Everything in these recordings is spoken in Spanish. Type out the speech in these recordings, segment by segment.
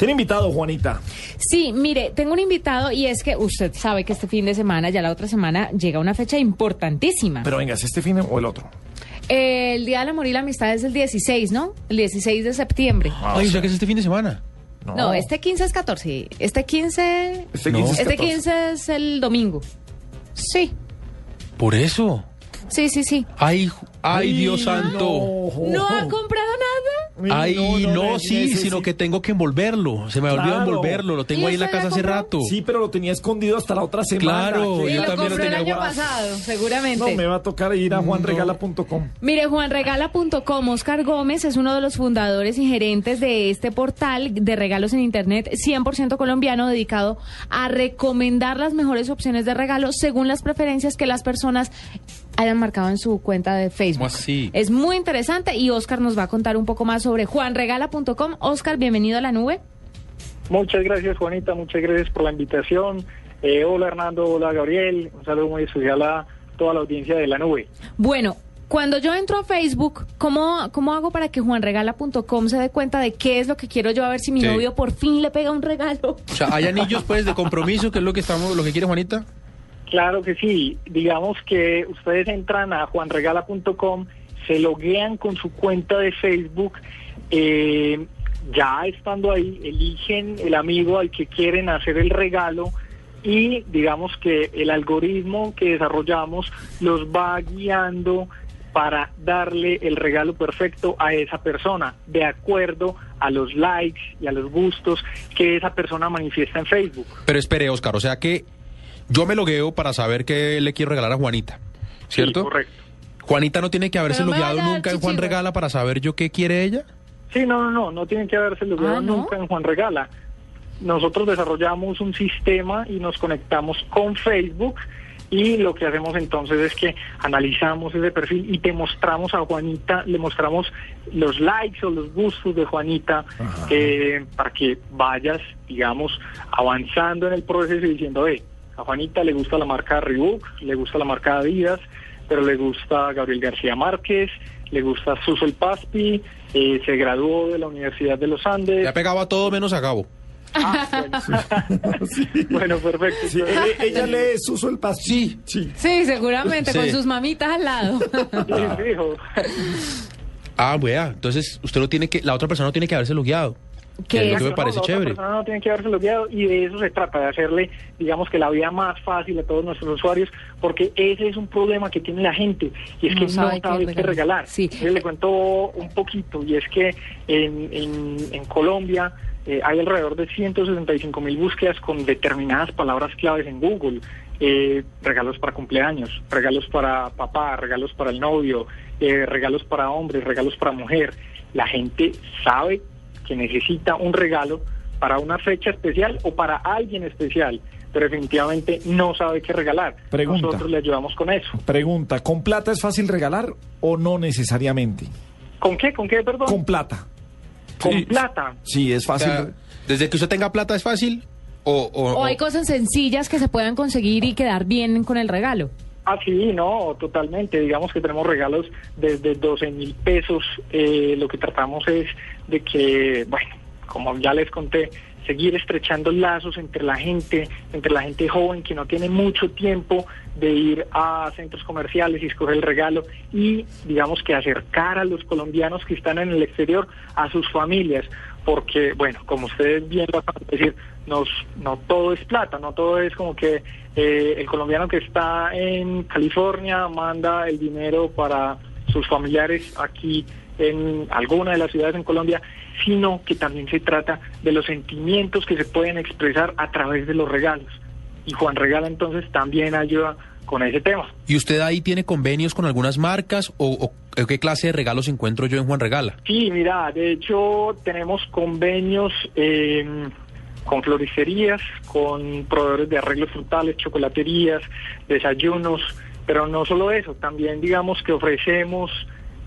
Tiene invitado, Juanita. Sí, mire, tengo un invitado y es que usted sabe que este fin de semana, ya la otra semana, llega una fecha importantísima. Pero venga, ¿es este fin o el otro? El Día del Amor y la Amistad es el 16, ¿no? El 16 de septiembre. Ay, o sea que es este fin de semana. No, este 15 es 14. Este 15, Este No. 15 es este 14. 15 es el domingo. Sí, Por eso. sí, sí, sí. Ay, ju- ay, Dios santo. No, ¿No ha comprado? Ay, no, sí, sino que tengo que envolverlo. Se me olvidó Claro. envolverlo. Lo tengo ¿Y ahí en la casa hace rato. Sí, pero lo tenía escondido hasta la otra semana. Claro, yo lo también lo compró el tenía año guardado. pasado, seguramente. No, me va a tocar ir a juanregala.com. Mire, juanregala.com, Oscar Gómez es uno de los fundadores y gerentes de este portal de regalos en Internet 100% colombiano dedicado a recomendar las mejores opciones de regalos según las preferencias que las personas hayan marcado en su cuenta de Facebook. ¿Cómo así? Es muy interesante y Oscar nos va a contar un poco más sobre juanregala.com. Oscar, bienvenido a la nube. Muchas gracias, Juanita. Muchas gracias por la invitación. Eh, hola, Hernando. Hola, Gabriel. Un saludo muy especial a toda la audiencia de la nube. Bueno, cuando yo entro a Facebook, ¿cómo, cómo hago para que juanregala.com se dé cuenta de qué es lo que quiero yo? A ver si mi Sí. novio por fin le pega un regalo. O sea, hay anillos pues de compromiso, que es lo que estamos, lo que quiere Juanita. Claro que sí. Digamos que ustedes entran a juanregala.com, se loguean con su cuenta de Facebook. eh, ya estando ahí, eligen el amigo al que quieren hacer el regalo y digamos que el algoritmo que desarrollamos los va guiando para darle el regalo perfecto a esa persona, de acuerdo a los likes y a los gustos que esa persona manifiesta en Facebook. Pero espere, Oscar, o sea que yo me logueo para saber qué le quiero regalar a Juanita, ¿cierto? Sí, correcto. Juanita no tiene que haberse Pero logueado nunca en Juan. Regala para saber yo qué quiere ella. Sí, no, no, no, no tienen que haberse Ah, ¿no? nunca en Juan Regala. Nosotros desarrollamos un sistema y nos conectamos con Facebook y lo que hacemos entonces es que analizamos ese perfil y te mostramos a Juanita, le mostramos los likes o los gustos de Juanita eh, para que vayas, digamos, avanzando en el proceso y diciendo, eh, a Juanita le gusta la marca Reebok, le gusta la marca Adidas, pero le gusta Gabriel García Márquez, le gusta Suso el Paspi, eh, se graduó de la Universidad de los Andes. Le ha pegado a todo menos a Gabo. Ah, bueno. bueno, perfecto. Sí, eh, ella lee Suso el Paz. Sí. Sí. Sí, seguramente, Sí. con sus mamitas al lado. Ah, wea, entonces usted no tiene que, la otra persona no tiene que haberse logueado. ¿Qué es lo que me No, parece la otra persona no tiene que haberse logueado y de eso se trata, de hacerle, digamos que la vida más fácil a todos nuestros usuarios, porque ese es un problema que tiene la gente y es No que sabe no sabe qué regalar. regalar. Sí. Yo le cuento un poquito y es que en, en, en Colombia eh, hay alrededor de 165 mil búsquedas con determinadas palabras claves en Google. Eh, regalos para cumpleaños, regalos para papá, regalos para el novio, eh, regalos para hombres, regalos para mujer. La gente sabe que necesita un regalo para una fecha especial o para alguien especial, pero definitivamente no sabe qué regalar. Pregunta. Nosotros le ayudamos con eso. Pregunta, ¿con plata es fácil regalar o no necesariamente? ¿Con qué? ¿Con qué, perdón? Con plata. Con Sí. plata. Sí, es O fácil. sea, desde que usted tenga plata es fácil o, o- O hay o- cosas sencillas que se puedan conseguir y quedar bien con el regalo. Ah, sí, no, totalmente. Digamos que tenemos regalos desde 12 mil pesos. Eh, lo que tratamos es de que, bueno, como ya les conté, seguir estrechando lazos entre la gente, entre la gente joven que no tiene mucho tiempo de ir a centros comerciales y escoger el regalo y digamos que acercar a los colombianos que están en el exterior a sus familias, porque bueno, como ustedes bien lo acaban de decir, nos, no todo es plata, no todo es como que eh, el colombiano que está en California manda el dinero para sus familiares aquí en alguna de las ciudades en Colombia, sino que también se trata de los sentimientos que se pueden expresar a través de los regalos. Y Juan Regala entonces también ayuda con ese tema. ¿Y usted ahí tiene convenios con algunas marcas o, o qué clase de regalos encuentro yo en Juan Regala? Sí, mira, de hecho tenemos convenios eh, con floristerías, con proveedores de arreglos frutales, chocolaterías, desayunos, pero no solo eso, también digamos que ofrecemos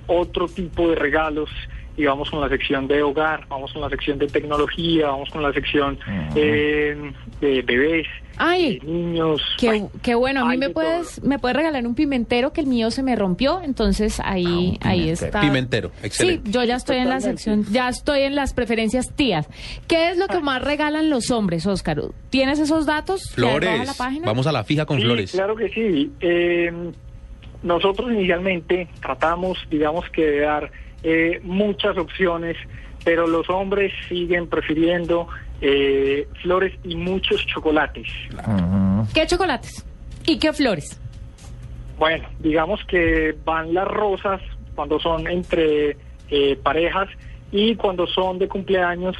otro tipo de regalos y vamos con la sección de hogar, vamos con la sección de tecnología, vamos con la sección eh, de bebés, Ay, de niños. Qué, Bueno, qué bueno, a mí me de puedes, todo. me puedes regalar un pimentero que el mío se me rompió, entonces ahí, Ah, ahí está. Pimentero, excelente. Sí, yo ya estoy en la sección, ya estoy en las preferencias tías. ¿Qué es lo que más regalan los hombres, Óscar? ¿Tienes esos datos? ¿Que hay abajo en Flores. la página? Vamos a la fija con Sí, flores. Claro que sí. Eh, nosotros inicialmente tratamos, digamos que de dar eh, muchas opciones, pero los hombres siguen prefiriendo eh, flores y muchos chocolates. ¿Qué chocolates? ¿Y qué flores? Bueno, digamos que van las rosas cuando son entre eh, parejas y cuando son de cumpleaños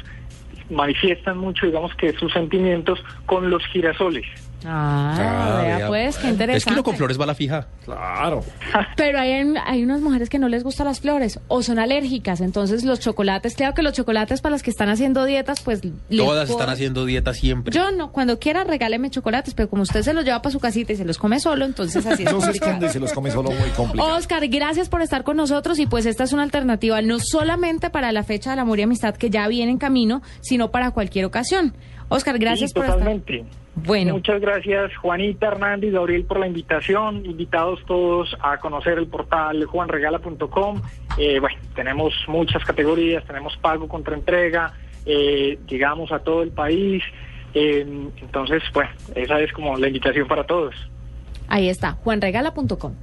manifiestan mucho, digamos que sus sentimientos con los girasoles. Ah, Ah, vea, vea, pues, qué Es que interesante. uno con flores va a la fija. Claro. Pero hay, hay unas mujeres que no les gustan las flores o son alérgicas, entonces los chocolates, claro que los chocolates para las que están haciendo dietas, pues... Todas están haciendo dieta siempre. Yo no, cuando quiera regáleme chocolates, pero como usted se los lleva para su casita y se los come solo, entonces así es No se complicado. esconde y se los come solo muy complicado. Oscar, gracias por estar con nosotros y pues esta es una alternativa no solamente para la fecha del amor y amistad que ya viene en camino, sino para cualquier ocasión. Oscar, gracias Sí, por totalmente. estar. Bueno, Muchas gracias Juanita, Hernández y Gabriel por la invitación. Invitados todos a conocer el portal juanregala.com. Eh, bueno, tenemos muchas categorías, tenemos pago contra entrega, eh, llegamos a todo el país. Eh, entonces, bueno, esa es como la invitación para todos. ahí está, juanregala.com.